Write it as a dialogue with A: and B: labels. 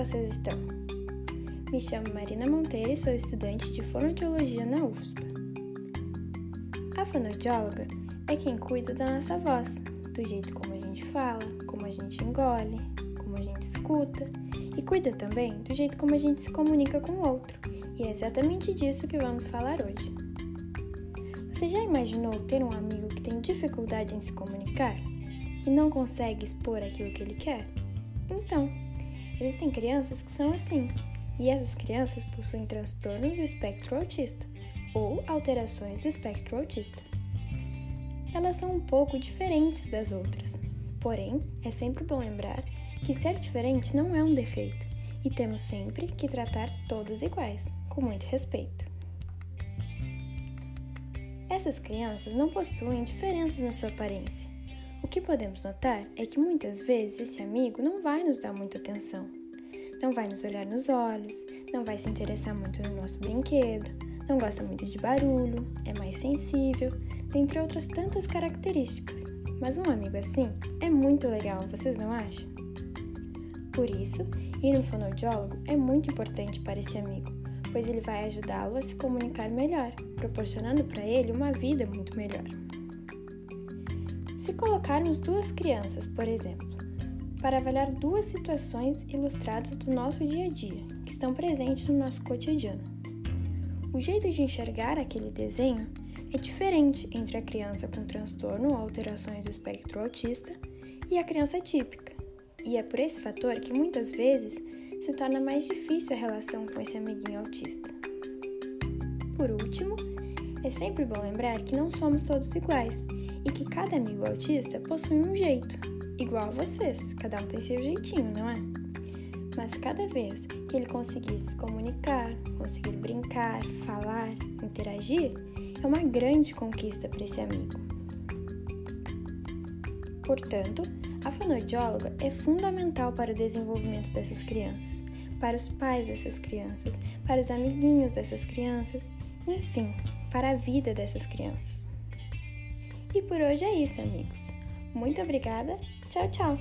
A: vocês estão? Me chamo Marina Monteiro e sou estudante de fonoaudiologia na UFSP. A fonoaudióloga é quem cuida da nossa voz, do jeito como a gente fala, como a gente engole, como a gente escuta e cuida também do jeito como a gente se comunica com o outro. E é exatamente disso que vamos falar hoje. Você já imaginou ter um amigo que tem dificuldade em se comunicar? Que não consegue expor aquilo que ele quer? Então, existem crianças que são assim, e essas crianças possuem transtorno do espectro autista ou alterações do espectro autista. Elas são um pouco diferentes das outras, porém, é sempre bom lembrar que ser diferente não é um defeito e temos sempre que tratar todas iguais, com muito respeito. Essas crianças não possuem diferenças na sua aparência. O que podemos notar é que muitas vezes esse amigo não vai nos dar muita atenção, não vai nos olhar nos olhos, não vai se interessar muito no nosso brinquedo, não gosta muito de barulho, é mais sensível, dentre outras tantas características. Mas um amigo assim é muito legal, vocês não acham? Por isso, ir no fonoaudiólogo é muito importante para esse amigo, pois ele vai ajudá-lo a se comunicar melhor, proporcionando para ele uma vida muito melhor. Se colocarmos duas crianças, por exemplo, para avaliar duas situações ilustradas do nosso dia a dia, que estão presentes no nosso cotidiano. O jeito de enxergar aquele desenho é diferente entre a criança com transtorno ou alterações do espectro autista e a criança típica, e é por esse fator que muitas vezes se torna mais difícil a relação com esse amiguinho autista. Por último, é sempre bom lembrar que não somos todos iguais e que cada amigo autista possui um jeito, igual a vocês, cada um tem seu jeitinho, não é? Mas cada vez que ele conseguir se comunicar, conseguir brincar, falar, interagir, é uma grande conquista para esse amigo. Portanto, a fonoaudióloga é fundamental para o desenvolvimento dessas crianças, para os pais dessas crianças, para os amiguinhos dessas crianças, enfim, para a vida dessas crianças. E por hoje é isso, amigos. Muito obrigada. Tchau, tchau.